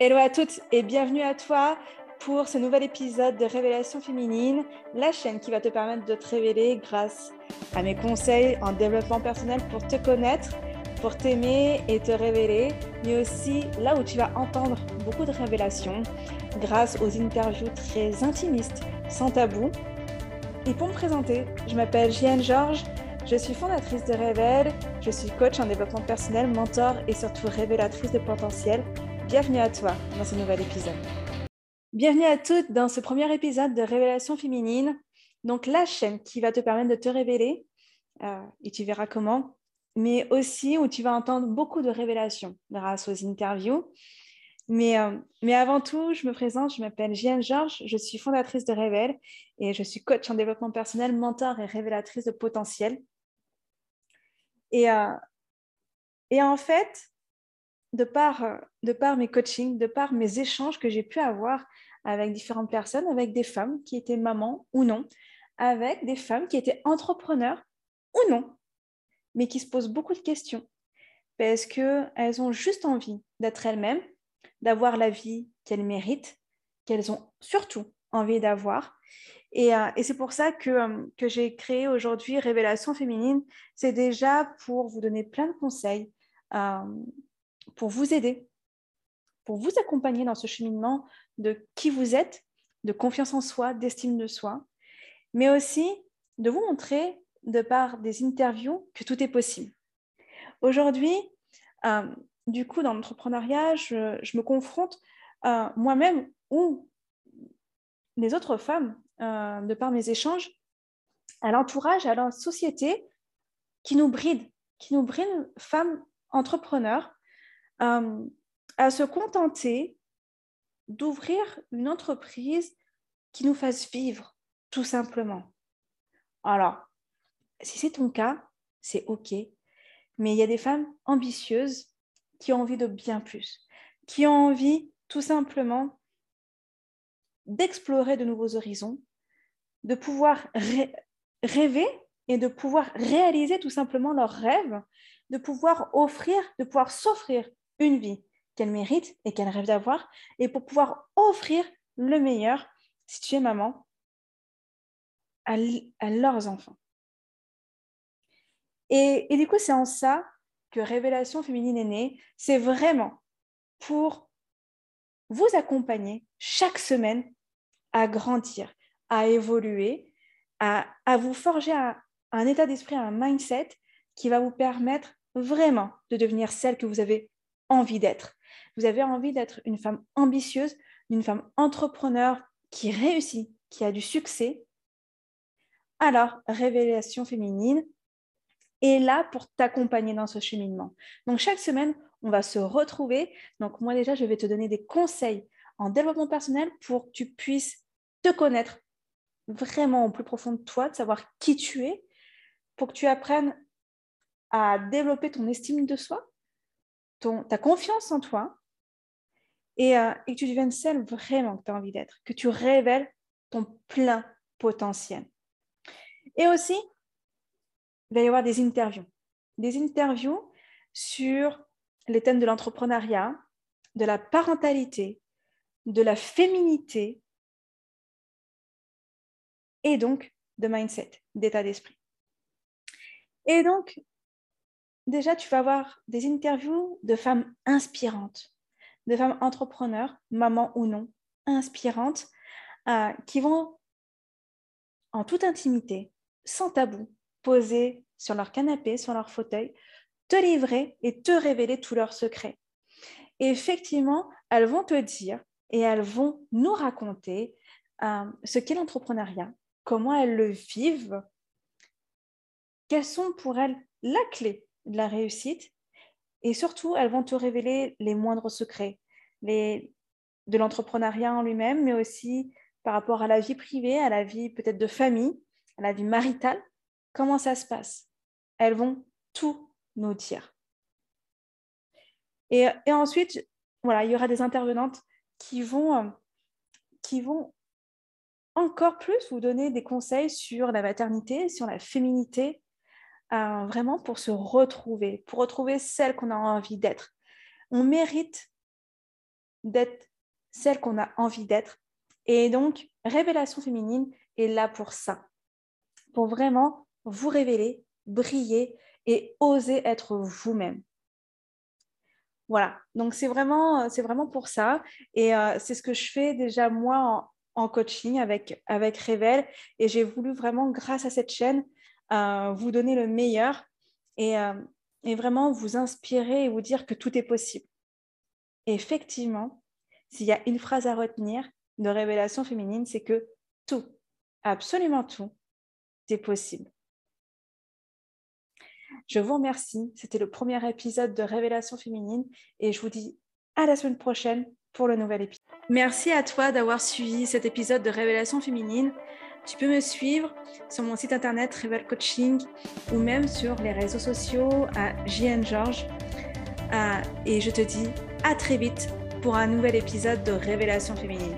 Hello à toutes et bienvenue à toi pour ce nouvel épisode de Révélation féminine, la chaîne qui va te permettre de te révéler grâce à mes conseils en développement personnel pour te connaître, pour t'aimer et te révéler, mais aussi là où tu vas entendre beaucoup de révélations grâce aux interviews très intimistes, sans tabou. Et pour me présenter, je m'appelle Jeanne Georges, je suis fondatrice de Révèle, je suis coach en développement personnel, mentor et surtout révélatrice de potentiel Bienvenue à toi dans ce nouvel épisode. Bienvenue à toutes dans ce premier épisode de Révélation féminine. Donc la chaîne qui va te permettre de te révéler, euh, et tu verras comment, mais aussi où tu vas entendre beaucoup de révélations grâce aux interviews. Mais, euh, mais avant tout, je me présente, je m'appelle Jeanne Georges, je suis fondatrice de Révèle et je suis coach en développement personnel, mentor et révélatrice de potentiel. Et, euh, et en fait, de par, euh, de par mes coachings, de par mes échanges que j'ai pu avoir avec différentes personnes, avec des femmes qui étaient mamans ou non, avec des femmes qui étaient entrepreneurs ou non, mais qui se posent beaucoup de questions parce qu'elles ont juste envie d'être elles-mêmes, d'avoir la vie qu'elles méritent, qu'elles ont surtout envie d'avoir. Et, euh, c'est pour ça que, euh, que j'ai créé aujourd'hui Révélation féminine. C'est déjà pour vous donner plein de conseils, pour vous aider, pour vous accompagner dans ce cheminement de qui vous êtes, de confiance en soi, d'estime de soi, mais aussi de vous montrer de par des interviews que tout est possible. Aujourd'hui, euh, du coup, dans l'entrepreneuriat, je, me confronte euh, moi-même ou les autres femmes, euh, de par mes échanges, à l'entourage, à la société qui nous bride, qui nous bride, femmes entrepreneurs, euh, à se contenter d'ouvrir une entreprise qui nous fasse vivre, tout simplement. Alors, si c'est ton cas, c'est OK, mais il y a des femmes ambitieuses qui ont envie de bien plus, qui ont envie tout simplement d'explorer de nouveaux horizons, de pouvoir rêver et de pouvoir réaliser tout simplement leurs rêves, de pouvoir offrir, de pouvoir s'offrir une vie qu'elles méritent et qu'elles rêvent d'avoir, et pour pouvoir offrir le meilleur, si tu es maman, à, leurs enfants. Et, et du coup, c'est en ça que Révélation féminine est née. C'est vraiment pour vous accompagner chaque semaine à grandir, à évoluer, à, à vous forger un état d'esprit, un mindset qui va vous permettre vraiment de devenir celle que vous avez envie d'être. Vous avez envie d'être une femme ambitieuse, une femme entrepreneur qui réussit, qui a du succès. Alors, Révélation féminine est là pour t'accompagner dans ce cheminement. Donc, chaque semaine, on va se retrouver. Donc, moi déjà, je vais te donner des conseils en développement personnel pour que tu puisses te connaître vraiment au plus profond de toi, de savoir qui tu es, pour que tu apprennes à développer ton estime de soi, ta confiance en toi euh, et, que tu deviennes celle vraiment que tu as envie d'être, que tu révèles ton plein potentiel. Et aussi, il va y avoir des interviews. Des interviews sur les thèmes de l'entrepreneuriat, de la parentalité, de la féminité et donc de mindset, d'état d'esprit. Et donc, déjà, tu vas avoir des interviews de femmes inspirantes, de femmes entrepreneurs, maman ou non, inspirantes, euh, qui vont en toute intimité, sans tabou, poser sur leur canapé, sur leur fauteuil, te livrer et te révéler tous leurs secrets. Et effectivement, elles vont te dire et elles vont nous raconter euh, ce qu'est l'entrepreneuriat, comment elles le vivent, quelles sont pour elles la clé de la réussite. Et surtout, elles vont te révéler les moindres secrets les, de l'entrepreneuriat en lui-même, mais aussi par rapport à la vie privée, à la vie peut-être de famille, à la vie maritale. Comment ça se passe? Elles vont tout nous dire. Et, et, ensuite, voilà, il y aura des intervenantes qui vont, euh, qui vont encore plus vous donner des conseils sur la maternité, sur la féminité, euh, vraiment pour se retrouver, pour retrouver celle qu'on a envie d'être. On mérite d'être celle qu'on a envie d'être. Et donc, Révélation féminine est là pour ça, pour vraiment vous révéler, briller et oser être vous-même. Voilà, donc c'est vraiment, vraiment pour ça. Et euh, c'est ce que je fais déjà moi en, coaching avec, avec Révèle. Et j'ai voulu vraiment, grâce à cette chaîne, vous donner le meilleur et, euh, et vraiment vous inspirer et vous dire que tout est possible. Effectivement, s'il y a une phrase à retenir de révélation féminine, c'est que tout, absolument tout, est possible. Je vous remercie. C'était le premier épisode de Révélation féminine et je vous dis à la semaine prochaine pour le nouvel épisode. Merci à toi d'avoir suivi cet épisode de Révélation féminine. Tu peux me suivre sur mon site internet Revel Coaching ou même sur les réseaux sociaux à JN George. Euh, et je te dis à très vite pour un nouvel épisode de Révélation féminine.